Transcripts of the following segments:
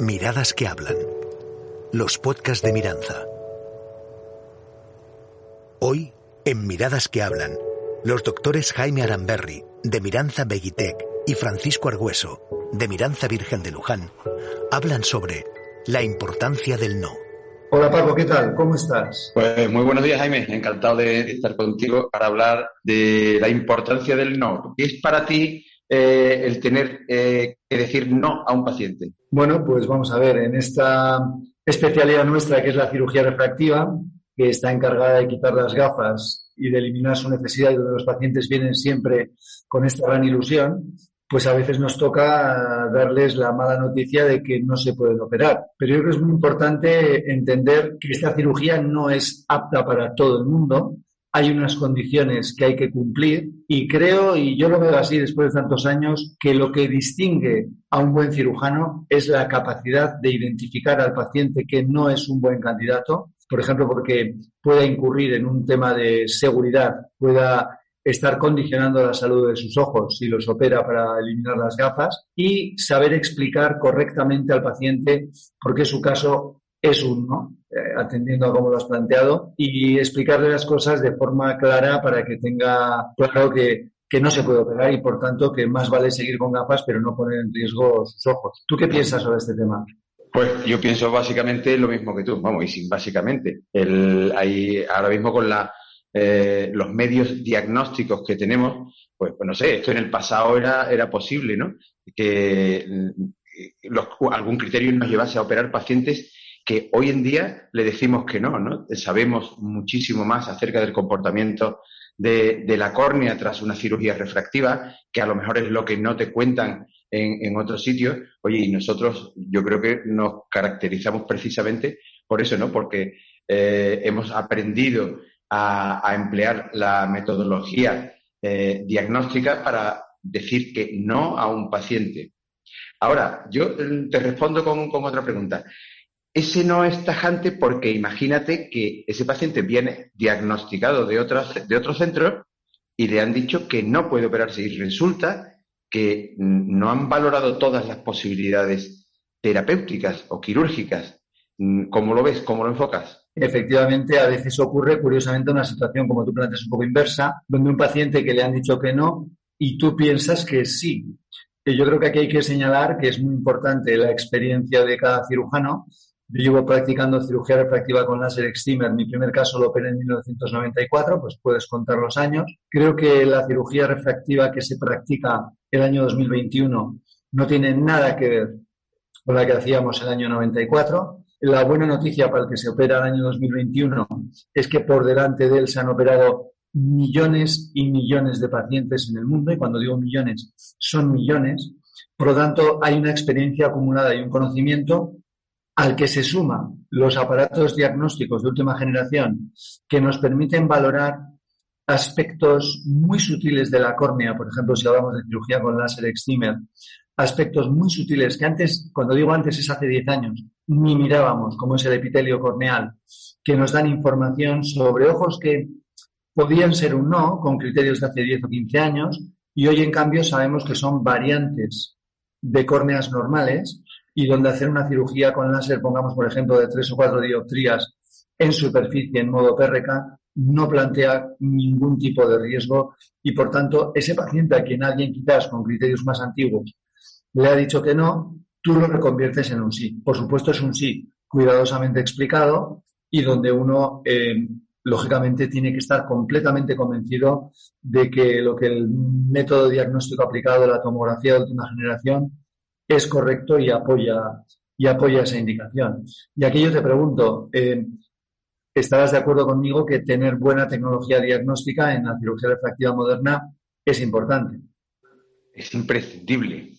Miradas que hablan. Los podcasts de Miranza. Hoy, en Miradas que hablan, los doctores Jaime Aramberri, de Miranza Begitec, y Francisco Argüeso, de Miranza Virgen de Luján, hablan sobre la importancia del no. Hola Paco, ¿qué tal? ¿Cómo estás? Pues muy buenos días Jaime, encantado de estar contigo para hablar de la importancia del no. ¿Qué es para ti eh, el tener eh, que decir no a un paciente? Bueno, pues vamos a ver, en esta especialidad nuestra que es la cirugía refractiva, que está encargada de quitar las gafas y de eliminar su necesidad donde los pacientes vienen siempre con esta gran ilusión, pues a veces nos toca darles la mala noticia de que no se pueden operar. Pero yo creo que es muy importante entender que esta cirugía no es apta para todo el mundo, hay unas condiciones que hay que cumplir y creo, y yo lo veo así después de tantos años, que lo que distingue a un buen cirujano es la capacidad de identificar al paciente que no es un buen candidato, por ejemplo, porque pueda incurrir en un tema de seguridad, pueda estar condicionando la salud de sus ojos si los opera para eliminar las gafas y saber explicar correctamente al paciente por qué su caso es uno, eh, atendiendo a cómo lo has planteado, y explicarle las cosas de forma clara para que tenga claro que, que no se puede operar y, por tanto, que más vale seguir con gafas, pero no poner en riesgo sus ojos. ¿Tú qué piensas sobre este tema? Pues yo pienso básicamente lo mismo que tú, vamos, y sin básicamente. El, hay, ahora mismo con la, eh, los medios diagnósticos que tenemos, pues, pues, no sé, esto en el pasado era, era posible, ¿no? Que mm, algún criterio nos llevase a operar pacientes que hoy en día le decimos que no, ¿no? Sabemos muchísimo más acerca del comportamiento de, la córnea tras una cirugía refractiva, que a lo mejor es lo que no te cuentan en, otros sitios. Oye, y nosotros yo creo que nos caracterizamos precisamente por eso, ¿no? Porque eh, hemos aprendido a, emplear la metodología eh, diagnóstica para decir que no a un paciente. Ahora, yo eh, te respondo con, con otra pregunta. Ese no es tajante porque imagínate que ese paciente viene diagnosticado de, otros, de otro centro y le han dicho que no puede operarse y resulta que no han valorado todas las posibilidades terapéuticas o quirúrgicas. ¿Cómo lo ves? ¿Cómo lo enfocas? Efectivamente, a veces ocurre, curiosamente, una situación, como tú planteas, un poco inversa, donde un paciente que le han dicho que no y tú piensas que sí. Yo creo que aquí hay que señalar que es muy importante la experiencia de cada cirujano yo llevo practicando cirugía refractiva con láser excimer. Mi primer caso lo operé en 1994, pues puedes contar los años. Creo que la cirugía refractiva que se practica el año 2021 no tiene nada que ver con la que hacíamos el año 94. La buena noticia para el que se opera el año 2021 es que por delante de él se han operado millones y millones de pacientes en el mundo, y cuando digo millones, son millones. Por lo tanto, hay una experiencia acumulada y un conocimiento al que se suman los aparatos diagnósticos de última generación que nos permiten valorar aspectos muy sutiles de la córnea, por ejemplo, si hablamos de cirugía con láser excimer, aspectos muy sutiles que antes, cuando digo antes es hace 10 años, ni mirábamos, como es el epitelio corneal, que nos dan información sobre ojos que podían ser un no, con criterios de hace 10 o 15 años, y hoy en cambio sabemos que son variantes de córneas normales y donde hacer una cirugía con láser, pongamos por ejemplo de tres o cuatro dioptrías en superficie en modo PRK, no plantea ningún tipo de riesgo y por tanto ese paciente a quien alguien quizás con criterios más antiguos le ha dicho que no, tú lo reconviertes en un sí. Por supuesto es un sí cuidadosamente explicado y donde uno eh, lógicamente tiene que estar completamente convencido de que lo que el método diagnóstico aplicado la tomografía de última generación es correcto y apoya, y apoya esa indicación. Y aquí yo te pregunto, eh, ¿estarás de acuerdo conmigo que tener buena tecnología diagnóstica en la cirugía refractiva moderna es importante? Es imprescindible.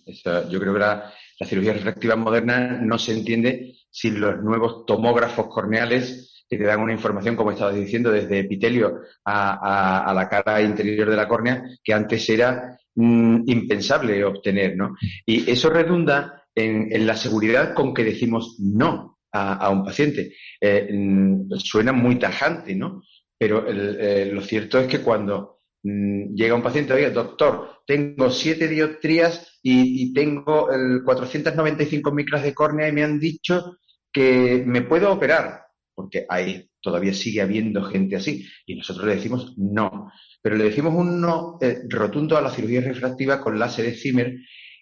yo creo que la, la cirugía refractiva moderna no se entiende sin los nuevos tomógrafos corneales que te dan una información, como estabas diciendo, desde epitelio a, la cara interior de la córnea, que antes era mm, impensable obtener, ¿no? Y eso redunda en, la seguridad con que decimos no a, un paciente. Eh, mm, suena muy tajante, ¿no? Pero eh, lo cierto es que cuando mm, llega un paciente, oye, doctor, tengo siete dioptrías y, tengo el 495 micras de córnea y me han dicho que me puedo operar, porque ahí todavía sigue habiendo gente así, y nosotros le decimos no. Pero le decimos un no eh, rotundo a la cirugía refractiva con láser Zimmer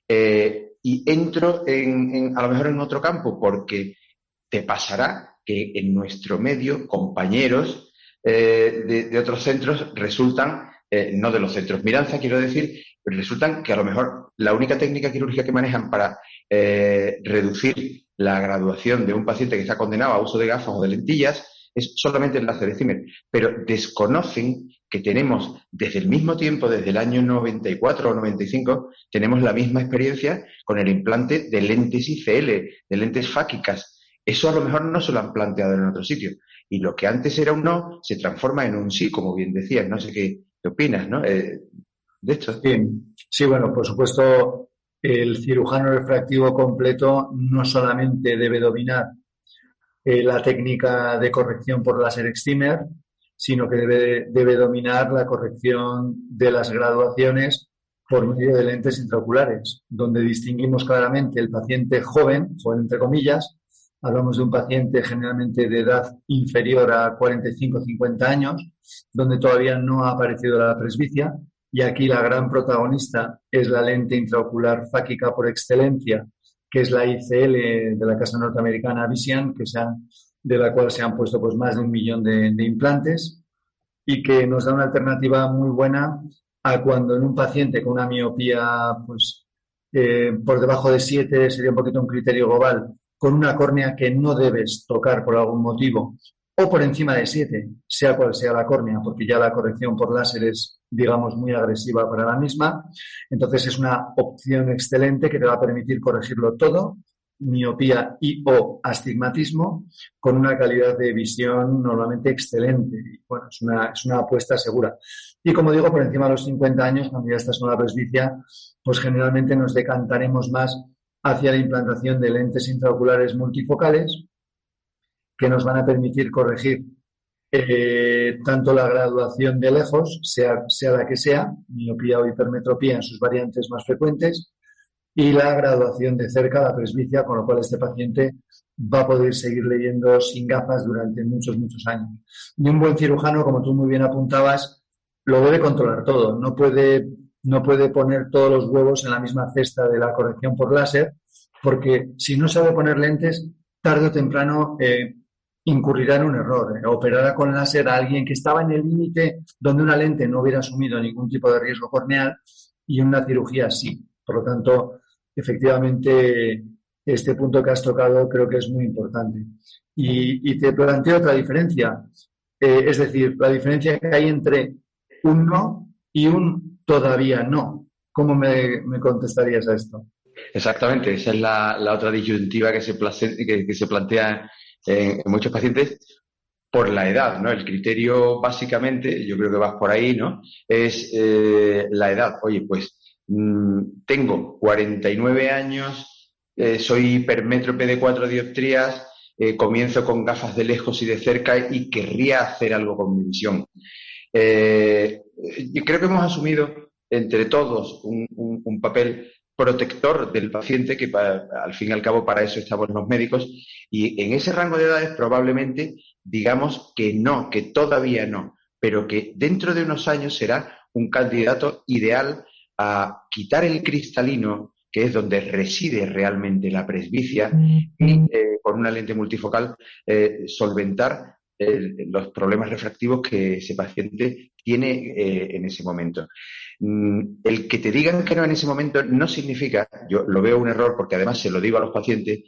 eh, y entro en, a lo mejor en otro campo, porque te pasará que en nuestro medio compañeros eh, de, otros centros resultan, no de los centros Miranza, quiero decir, resultan que a lo mejor la única técnica quirúrgica que manejan para reducir la graduación de un paciente que está condenado a uso de gafas o de lentillas es solamente el láser de pero desconocen que tenemos desde el mismo tiempo, desde el año 94 o 95, tenemos la misma experiencia con el implante de lentes ICL, de lentes fáquicas. Eso a lo mejor no se lo han planteado en otro sitio. Y lo que antes era un no se transforma en un sí, como bien decías. No sé qué, opinas, ¿no? Eh, de esto. Sí. bueno, por supuesto, el cirujano refractivo completo no solamente debe dominar eh, la técnica de corrección por láser excimer, sino que debe, debe dominar la corrección de las graduaciones por medio de lentes intraoculares, donde distinguimos claramente el paciente joven, joven entre comillas, Hablamos de un paciente generalmente de edad inferior a 45-50 años, donde todavía no ha aparecido la presbicia. Y aquí la gran protagonista es la lente intraocular fáquica por excelencia, que es la ICL de la casa norteamericana Vision, que se de la cual se han puesto pues, más de un millón de, implantes y que nos da una alternativa muy buena a cuando en un paciente con una miopía pues, eh, por debajo de 7 sería un poquito un criterio global, con una córnea que no debes tocar por algún motivo, o por encima de 7, sea cual sea la córnea, porque ya la corrección por láser es, digamos, muy agresiva para la misma. Entonces es una opción excelente que te va a permitir corregirlo todo, miopía y o astigmatismo, con una calidad de visión normalmente excelente. bueno, es una, es una apuesta segura. Y como digo, por encima de los 50 años, cuando ya estás con la presbicia, pues generalmente nos decantaremos más hacia la implantación de lentes intraoculares multifocales que nos van a permitir corregir eh, tanto la graduación de lejos, sea, sea la que sea, miopía o hipermetropía en sus variantes más frecuentes, y la graduación de cerca, la presbicia, con lo cual este paciente va a poder seguir leyendo sin gafas durante muchos, muchos años. Y un buen cirujano, como tú muy bien apuntabas, lo debe controlar todo. No puede no puede poner todos los huevos en la misma cesta de la corrección por láser, porque si no sabe poner lentes, tarde o temprano eh, incurrirá en un error. Eh, operará con láser a alguien que estaba en el límite donde una lente no hubiera asumido ningún tipo de riesgo corneal y una cirugía sí. Por lo tanto, efectivamente, este punto que has tocado creo que es muy importante. Y, te planteo otra diferencia. Eh, es decir, la diferencia que hay entre un no y un todavía no. ¿Cómo me, contestarías a esto? Exactamente, esa es la, otra disyuntiva que se, que, se plantea en, muchos pacientes por la edad, ¿no? El criterio básicamente, yo creo que vas por ahí, ¿no? Es eh, la edad. Oye, pues mm, tengo 49 años, eh, soy hipermétrope de cuatro dioptrías, eh, comienzo con gafas de lejos y de cerca y querría hacer algo con mi visión. Eh, yo creo que hemos asumido entre todos un, papel protector del paciente, que al fin y al cabo para eso estamos los médicos, y en ese rango de edades probablemente digamos que no, que todavía no, pero que dentro de unos años será un candidato ideal a quitar el cristalino, que es donde reside realmente la presbicia, y eh, con una lente multifocal eh, solventar los problemas refractivos que ese paciente tiene eh, en ese momento. Mm, el que te digan que no en ese momento no significa, yo lo veo un error porque además se lo digo a los pacientes,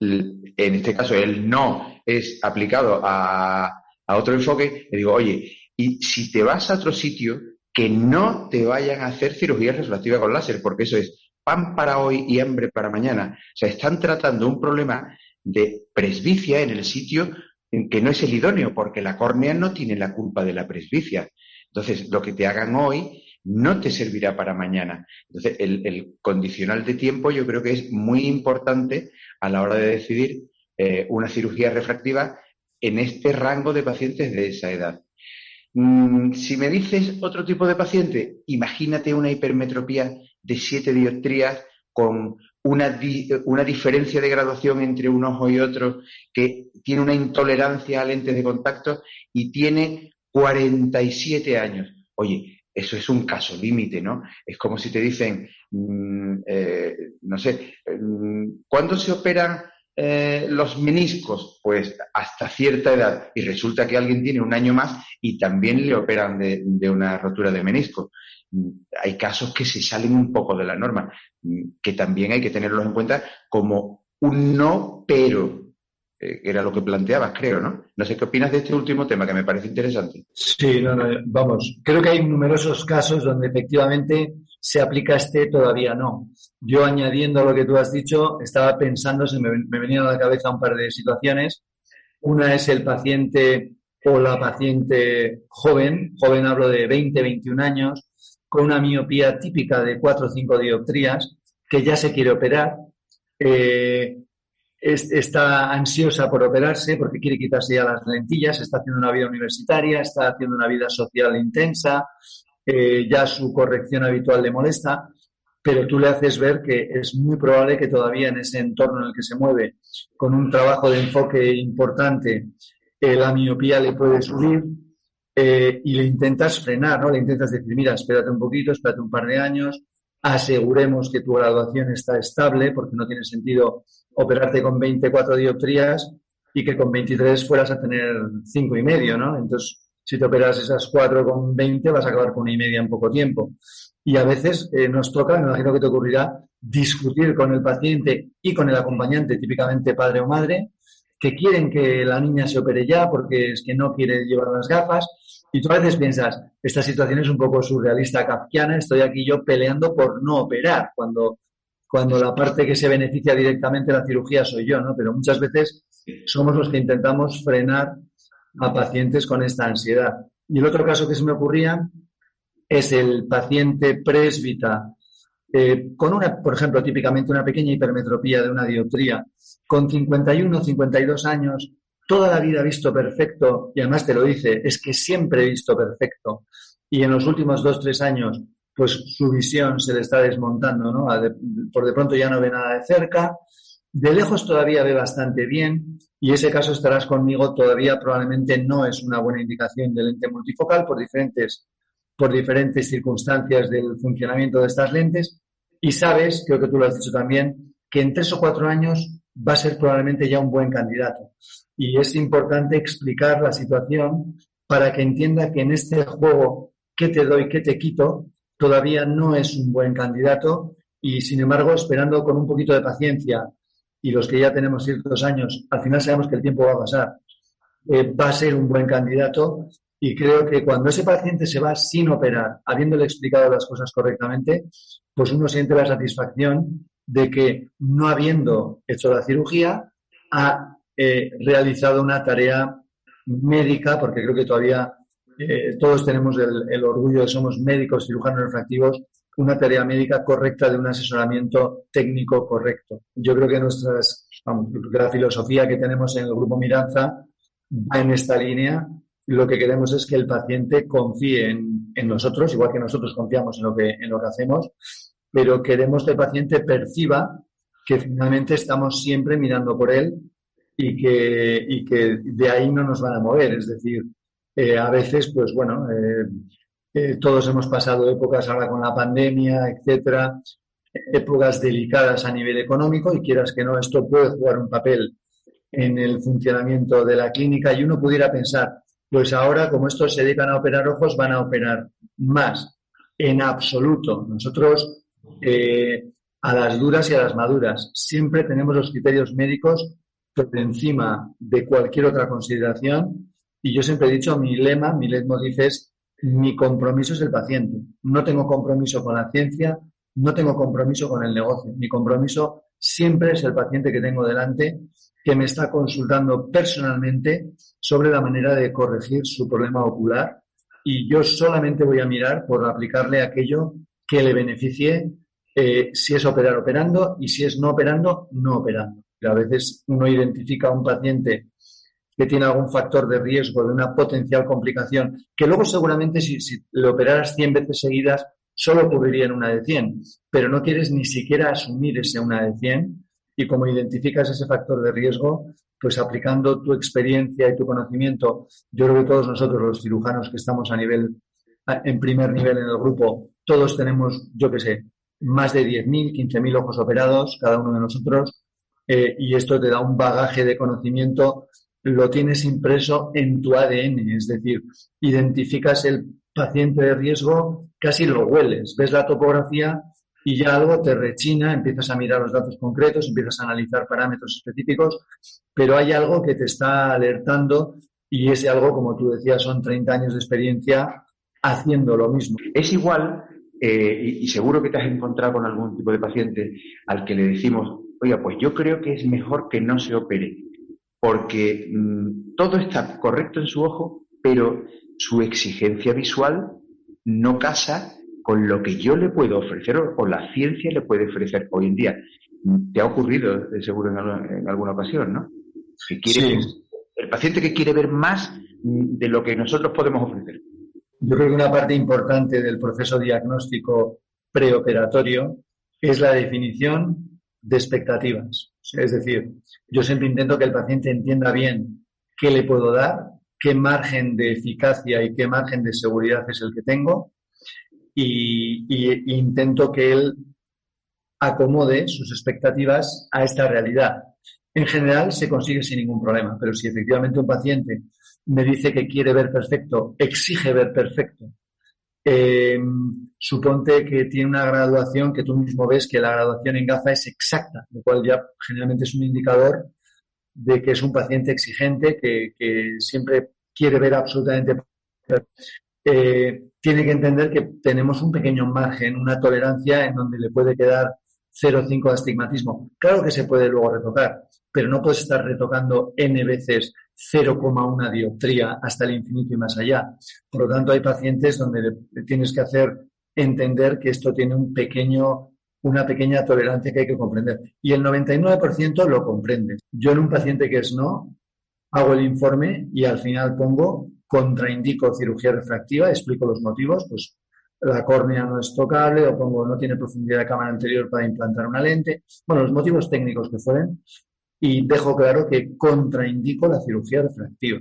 en este caso el no es aplicado a, otro enfoque, le digo, oye, y si te vas a otro sitio, que no te vayan a hacer cirugía refractiva con láser, porque eso es pan para hoy y hambre para mañana. O sea, están tratando un problema de presbicia en el sitio en que no es el idóneo, porque la córnea no tiene la culpa de la presbicia. Entonces, lo que te hagan hoy no te servirá para mañana. Entonces, el, condicional de tiempo yo creo que es muy importante a la hora de decidir eh, una cirugía refractiva en este rango de pacientes de esa edad. Mm, si me dices otro tipo de paciente, imagínate una hipermetropía de siete dioptrías con una, una, diferencia de graduación entre un ojo y otro que tiene una intolerancia a lentes de contacto y tiene 47 años. Oye, eso es un caso límite, ¿no? Es como si te dicen, mm, eh, no sé, mm, ¿cuándo se operan eh, los meniscos? Pues hasta cierta edad. Y resulta que alguien tiene un año más y también le operan de, de una rotura de menisco. Mm, hay casos que se salen un poco de la norma, que también hay que tenerlos en cuenta como un no, pero era lo que planteabas, creo, ¿no? No sé qué opinas de este último tema, que me parece interesante. Sí, no, no, vamos, creo que hay numerosos casos donde efectivamente se aplica este, todavía no. Yo añadiendo a lo que tú has dicho, estaba pensando, se me, me venían a la cabeza un par de situaciones. Una es el paciente o la paciente joven, joven hablo de 20, 21 años, con una miopía típica de 4 o 5 dioptrías, que ya se quiere operar. Eh, está ansiosa por operarse porque quiere quitarse ya las lentillas, está haciendo una vida universitaria, está haciendo una vida social intensa, eh, ya su corrección habitual le molesta, pero tú le haces ver que es muy probable que todavía en ese entorno en el que se mueve, con un trabajo de enfoque importante, eh, la miopía le puede subir eh, y le intentas frenar, ¿no? Le intentas decir, mira, espérate un poquito, espérate un par de años, aseguremos que tu graduación está estable, porque no tiene sentido operarte con 24 dioptrías y que con 23 fueras a tener 5 y medio, ¿no? Entonces, si te operas esas 4 con 20, vas a acabar con una y media en poco tiempo. Y a veces eh, nos toca, me imagino que te ocurrirá, discutir con el paciente y con el acompañante, típicamente padre o madre, que quieren que la niña se opere ya porque es que no quiere llevar las gafas. Y tú a veces piensas, esta situación es un poco surrealista, kafkiana, estoy aquí yo peleando por no operar, cuando cuando la parte que se beneficia directamente de la cirugía soy yo, ¿no? Pero muchas veces somos los que intentamos frenar a pacientes con esta ansiedad. Y el otro caso que se me ocurría es el paciente presbita eh, con una, por ejemplo, típicamente una pequeña hipermetropía de una dioptría, con 51, 52 años, toda la vida visto perfecto, y además te lo dice, es que siempre he visto perfecto, y en los últimos dos, tres años pues su visión se le está desmontando, ¿no? por de pronto ya no ve nada de cerca, de lejos todavía ve bastante bien y ese caso estarás conmigo todavía probablemente no es una buena indicación de lente multifocal por diferentes, por diferentes circunstancias del funcionamiento de estas lentes y sabes, creo que tú lo has dicho también, que en tres o cuatro años va a ser probablemente ya un buen candidato. Y es importante explicar la situación para que entienda que en este juego, ¿qué te doy, qué te quito? todavía no es un buen candidato y, sin embargo, esperando con un poquito de paciencia y los que ya tenemos ciertos años, al final sabemos que el tiempo va a pasar, eh, va a ser un buen candidato y creo que cuando ese paciente se va sin operar, habiéndole explicado las cosas correctamente, pues uno siente la satisfacción de que no habiendo hecho la cirugía, ha eh, realizado una tarea médica, porque creo que todavía eh, todos tenemos el, orgullo de somos médicos cirujanos refractivos, una tarea médica correcta de un asesoramiento técnico correcto. Yo creo que nuestras, la filosofía que tenemos en el grupo Miranza va en esta línea. Lo que queremos es que el paciente confíe en, nosotros, igual que nosotros confiamos en lo que, en lo que hacemos, pero queremos que el paciente perciba que finalmente estamos siempre mirando por él y que, y que de ahí no nos van a mover. Es decir, eh, a veces, pues bueno, eh, eh, todos hemos pasado épocas ahora con la pandemia, etcétera, épocas delicadas a nivel económico y quieras que no, esto puede jugar un papel en el funcionamiento de la clínica y uno pudiera pensar, pues ahora como estos se dedican a operar ojos, van a operar más. En absoluto. Nosotros, a las duras y a las maduras, siempre tenemos los criterios médicos por encima de cualquier otra consideración y yo siempre he dicho, mi lema, mi leitmotiv es, mi compromiso es el paciente. No tengo compromiso con la ciencia, no tengo compromiso con el negocio. Mi compromiso siempre es el paciente que tengo delante que me está consultando personalmente sobre la manera de corregir su problema ocular y yo solamente voy a mirar por aplicarle aquello que le beneficie eh, si es operar operando y si es no operando, no operando. a veces uno identifica a un paciente que tiene algún factor de riesgo de una potencial complicación, que luego seguramente si, le operaras 100 veces seguidas solo ocurriría en una de 100, pero no quieres ni siquiera asumir ese una de 100 y como identificas ese factor de riesgo, pues aplicando tu experiencia y tu conocimiento, yo creo que todos nosotros los cirujanos que estamos a nivel, en primer nivel en el grupo, todos tenemos, yo qué sé, más de 10.000, 15.000 ojos operados, cada uno de nosotros, eh, y esto te da un bagaje de conocimiento, lo tienes impreso en tu ADN, es decir, identificas el paciente de riesgo, casi lo hueles, ves la topografía y ya algo te rechina, empiezas a mirar los datos concretos, empiezas a analizar parámetros específicos, pero hay algo que te está alertando y ese algo, como tú decías, son 30 años de experiencia haciendo lo mismo. Es igual, eh, y, seguro que te has encontrado con algún tipo de paciente al que le decimos, oiga, pues yo creo que es mejor que no se opere, porque mm, todo está correcto en su ojo, pero su exigencia visual no casa con lo que yo le puedo ofrecer o, la ciencia le puede ofrecer hoy en día. Te ha ocurrido, seguro, en, alguna ocasión, ¿no? quiere, el paciente que quiere ver más de lo que nosotros podemos ofrecer. Yo creo que una parte importante del proceso diagnóstico preoperatorio es la definición de expectativas. Es decir, yo siempre intento que el paciente entienda bien qué le puedo dar, qué margen de eficacia y qué margen de seguridad es el que tengo y, intento que él acomode sus expectativas a esta realidad. En general se consigue sin ningún problema, pero si efectivamente un paciente me dice que quiere ver perfecto, exige ver perfecto, eh, suponte que tiene una graduación que tú mismo ves que la graduación en GAFA es exacta, lo cual ya generalmente es un indicador de que es un paciente exigente que, que siempre quiere ver absolutamente perfecto. Eh, tiene que entender que tenemos un pequeño margen, una tolerancia en donde le puede quedar 0,5 de astigmatismo. Claro que se puede luego retocar, pero no puedes estar retocando n veces 0,1 dioptría hasta el infinito y más allá. Por lo tanto, hay pacientes donde tienes que hacer entender que esto tiene un pequeño, una pequeña tolerancia que hay que comprender. Y el 99% lo comprende. Yo en un paciente que es no, hago el informe y al final pongo contraindico cirugía refractiva, explico los motivos, pues la córnea no es tocable o pongo no tiene profundidad de cámara anterior para implantar una lente, bueno, los motivos técnicos que fueren, y dejo claro que contraindico la cirugía refractiva.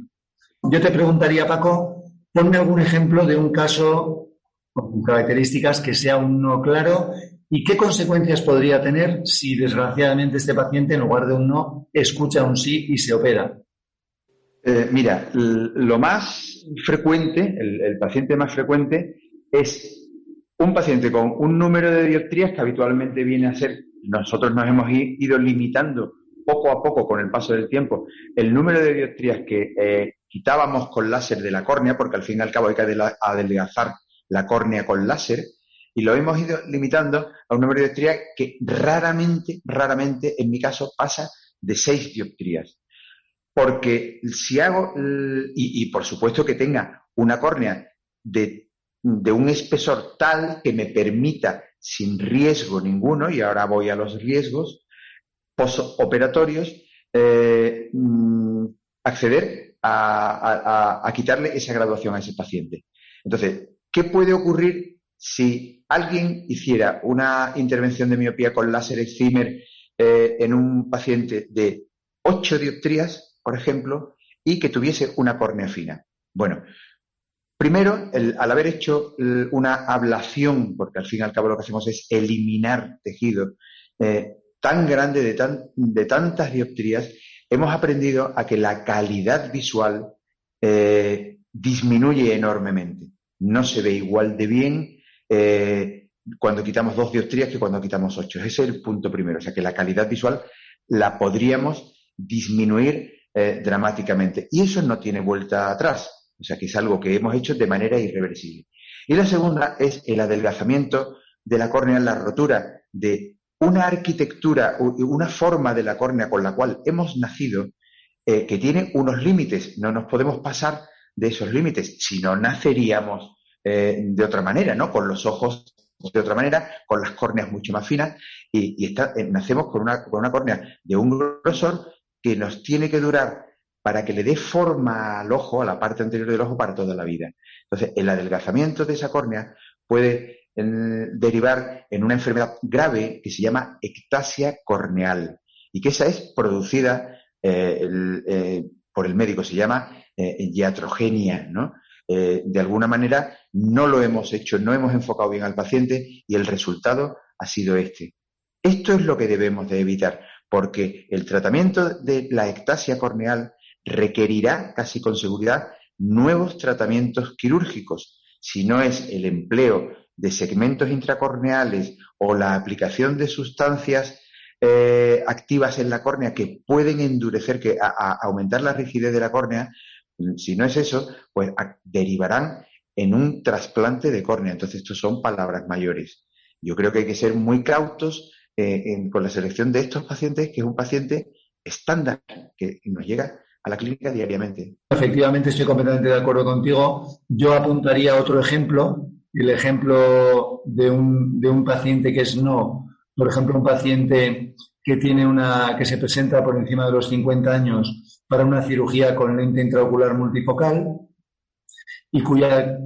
Yo te preguntaría, Paco, ponme algún ejemplo de un caso con características que sea un no claro y qué consecuencias podría tener si desgraciadamente este paciente en lugar de un no escucha un sí y se opera. Eh, mira, lo más frecuente, el, paciente más frecuente es un paciente con un número de dioptrías que habitualmente viene a ser, nosotros nos hemos ido limitando poco a poco con el paso del tiempo el número de dioptrías que eh, quitábamos con láser de la córnea, porque al fin y al cabo hay que adelgazar la córnea con láser, y lo hemos ido limitando a un número de dioptrías que raramente, raramente, en mi caso, pasa de 6 dioptrías. Porque si hago, y, por supuesto que tenga una córnea de, un espesor tal que me permita, sin riesgo ninguno, y ahora voy a los riesgos postoperatorios, eh, mm, acceder a, quitarle esa graduación a ese paciente. Entonces, ¿qué puede ocurrir si alguien hiciera una intervención de miopía con láser excimer eh, en un paciente de 8 dioptrías por ejemplo, y que tuviese una córnea fina. Bueno, primero, al haber hecho una ablación, porque al fin y al cabo lo que hacemos es eliminar tejido eh, tan grande de, de, tantas dioptrías, hemos aprendido a que la calidad visual eh, disminuye enormemente. No se ve igual de bien eh, cuando quitamos dos dioptrías que cuando quitamos ocho. Ese es el punto primero. O sea que la calidad visual la podríamos disminuir eh, dramáticamente. Y eso no tiene vuelta atrás. O sea que es algo que hemos hecho de manera irreversible. Y la segunda es el adelgazamiento de la córnea, la rotura de una arquitectura, una forma de la córnea con la cual hemos nacido, eh, que tiene unos límites. No nos podemos pasar de esos límites, si no naceríamos eh, de otra manera, ¿no? Con los ojos de otra manera, con las córneas mucho más finas, y, eh, nacemos con una, con una córnea de un grosor que nos tiene que durar para que le dé forma al ojo, a la parte anterior del ojo, para toda la vida. Entonces, el adelgazamiento de esa córnea puede derivar en una enfermedad grave que se llama ectasia corneal y que esa es producida eh, eh, por el médico, se llama eh, iatrogenia, ¿no? de alguna manera no lo hemos hecho, no hemos enfocado bien al paciente y el resultado ha sido este. Esto es lo que debemos de evitar, porque el tratamiento de la ectasia corneal requerirá casi con seguridad nuevos tratamientos quirúrgicos. Si no es el empleo de segmentos intracorneales o la aplicación de sustancias eh, activas en la córnea que pueden endurecer, que aumentar la rigidez de la córnea, si no es eso, pues derivarán en un trasplante de córnea. Entonces, estos son palabras mayores. Yo creo que hay que ser muy cautos eh, con la selección de estos pacientes, que es un paciente estándar que nos llega a la clínica diariamente. Efectivamente, estoy completamente de acuerdo contigo. Yo apuntaría otro ejemplo el ejemplo de un, de un paciente que es no, por ejemplo, un paciente que tiene una, que se presenta por encima de los 50 años para una cirugía con lente intraocular multifocal y cuya,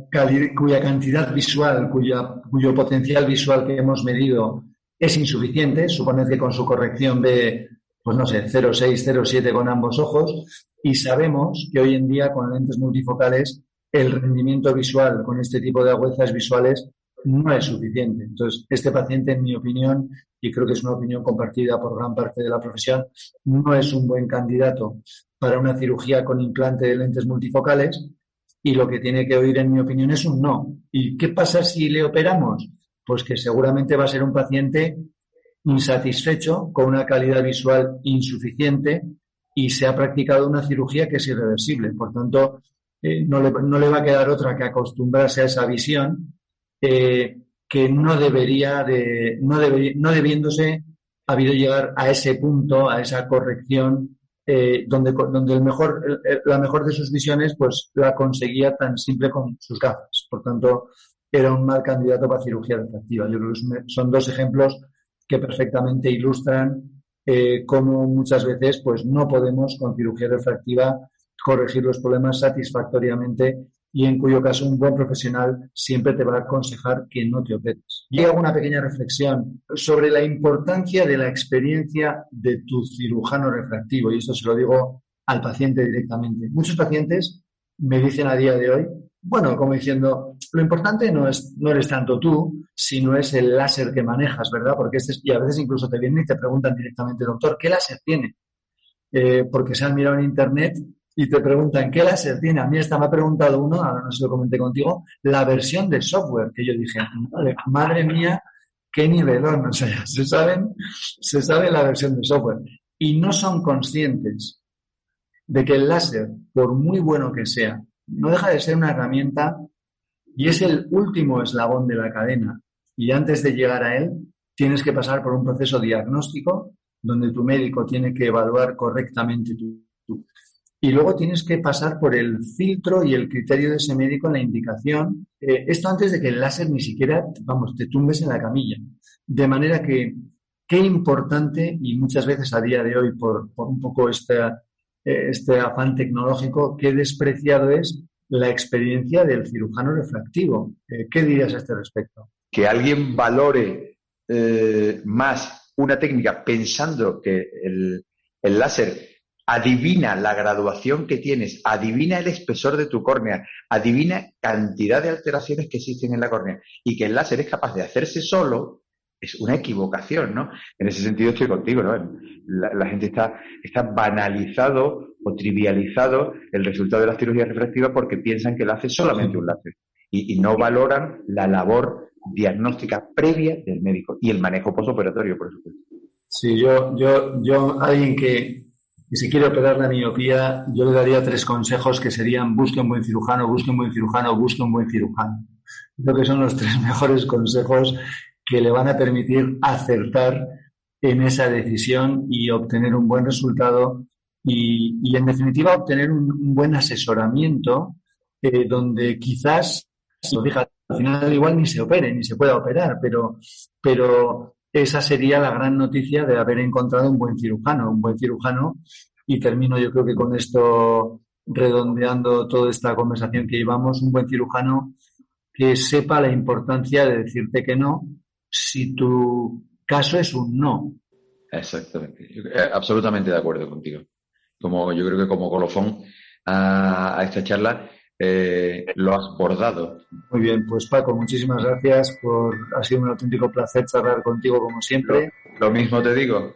cuya cantidad visual, cuya, cuyo potencial visual que hemos medido es insuficiente, supone que con su corrección ve, pues no sé, 0,6, 0,7 con ambos ojos, y sabemos que hoy en día con lentes multifocales el rendimiento visual con este tipo de agudezas visuales no es suficiente. Entonces, este paciente, en mi opinión, y creo que es una opinión compartida por gran parte de la profesión, no es un buen candidato para una cirugía con implante de lentes multifocales y lo que tiene que oír, en mi opinión, es un no. ¿Y qué pasa si le operamos? Pues que seguramente va a ser un paciente insatisfecho, con una calidad visual insuficiente y se ha practicado una cirugía que es irreversible. Por tanto, eh, no, le, no, le, va a quedar otra que acostumbrarse a esa visión eh, que no debería de, no, no debiéndose habido llegar a ese punto, a esa corrección, eh, donde, donde el mejor, la mejor de sus visiones pues la conseguía tan simple con sus gafas. Por tanto, era un mal candidato para cirugía refractiva. Son dos ejemplos que perfectamente ilustran eh, cómo muchas veces pues no podemos con cirugía refractiva corregir los problemas satisfactoriamente y en cuyo caso un buen profesional siempre te va a aconsejar que no te operes. Y hago una pequeña reflexión sobre la importancia de la experiencia de tu cirujano refractivo, y esto se lo digo al paciente directamente. Muchos pacientes me dicen a día de hoy, bueno, como diciendo, lo importante no, es, no eres tanto tú, sino es el láser que manejas, ¿verdad? Porque este, y a veces incluso te vienen y te preguntan directamente, doctor, ¿qué láser tiene? Eh, porque se han mirado en internet y te preguntan qué láser tiene. A mí esta me ha preguntado uno, ahora no se lo comenté contigo, la versión de software, que yo dije, madre, mía, qué nivelón, o sea, se saben, se sabe la versión de software. Y no son conscientes de que el láser, por muy bueno que sea, no deja de ser una herramienta y es el último eslabón de la cadena. Y antes de llegar a él, tienes que pasar por un proceso diagnóstico donde tu médico tiene que evaluar correctamente tu, y luego tienes que pasar por el filtro y el criterio de ese médico en la indicación. Eh, esto antes de que el láser ni siquiera, vamos, te tumbes en la camilla. De manera que, qué importante, y muchas veces a día de hoy, por, un poco eh, este afán tecnológico, qué despreciado es la experiencia del cirujano refractivo. Eh, ¿Qué dirías a este respecto? Que alguien valore más una técnica pensando que el, el láser adivina la graduación que tienes, adivina el espesor de tu córnea, adivina cantidad de alteraciones que existen en la córnea y que el láser es capaz de hacerse solo, es una equivocación, ¿no? En ese sentido estoy contigo, ¿no? La, gente está, está banalizado o trivializado el resultado de la cirugía refractiva porque piensan que lo hace solamente un láser y, no valoran la labor diagnóstica previa del médico y el manejo postoperatorio, por supuesto. Sí, yo, yo, yo, alguien que, y si quiere operar la miopía, yo le daría tres consejos que serían busque un buen cirujano, busque un buen cirujano, busque un buen cirujano. Creo que son los tres mejores consejos que le van a permitir acertar en esa decisión y obtener un buen resultado y, en definitiva obtener un, buen asesoramiento eh, donde quizás, al final igual ni se opere, ni se pueda operar, pero, pero esa sería la gran noticia de haber encontrado un buen cirujano, un buen cirujano. Y termino yo creo que con esto, redondeando toda esta conversación que llevamos, un buen cirujano que sepa la importancia de decirte que no si tu caso es un no. Exactamente. Eh, absolutamente de acuerdo contigo. Como yo creo que como colofón a, esta charla eh, lo has bordado. Muy bien, pues Paco, muchísimas gracias por ha sido un auténtico placer charlar contigo como siempre. lo mismo te digo.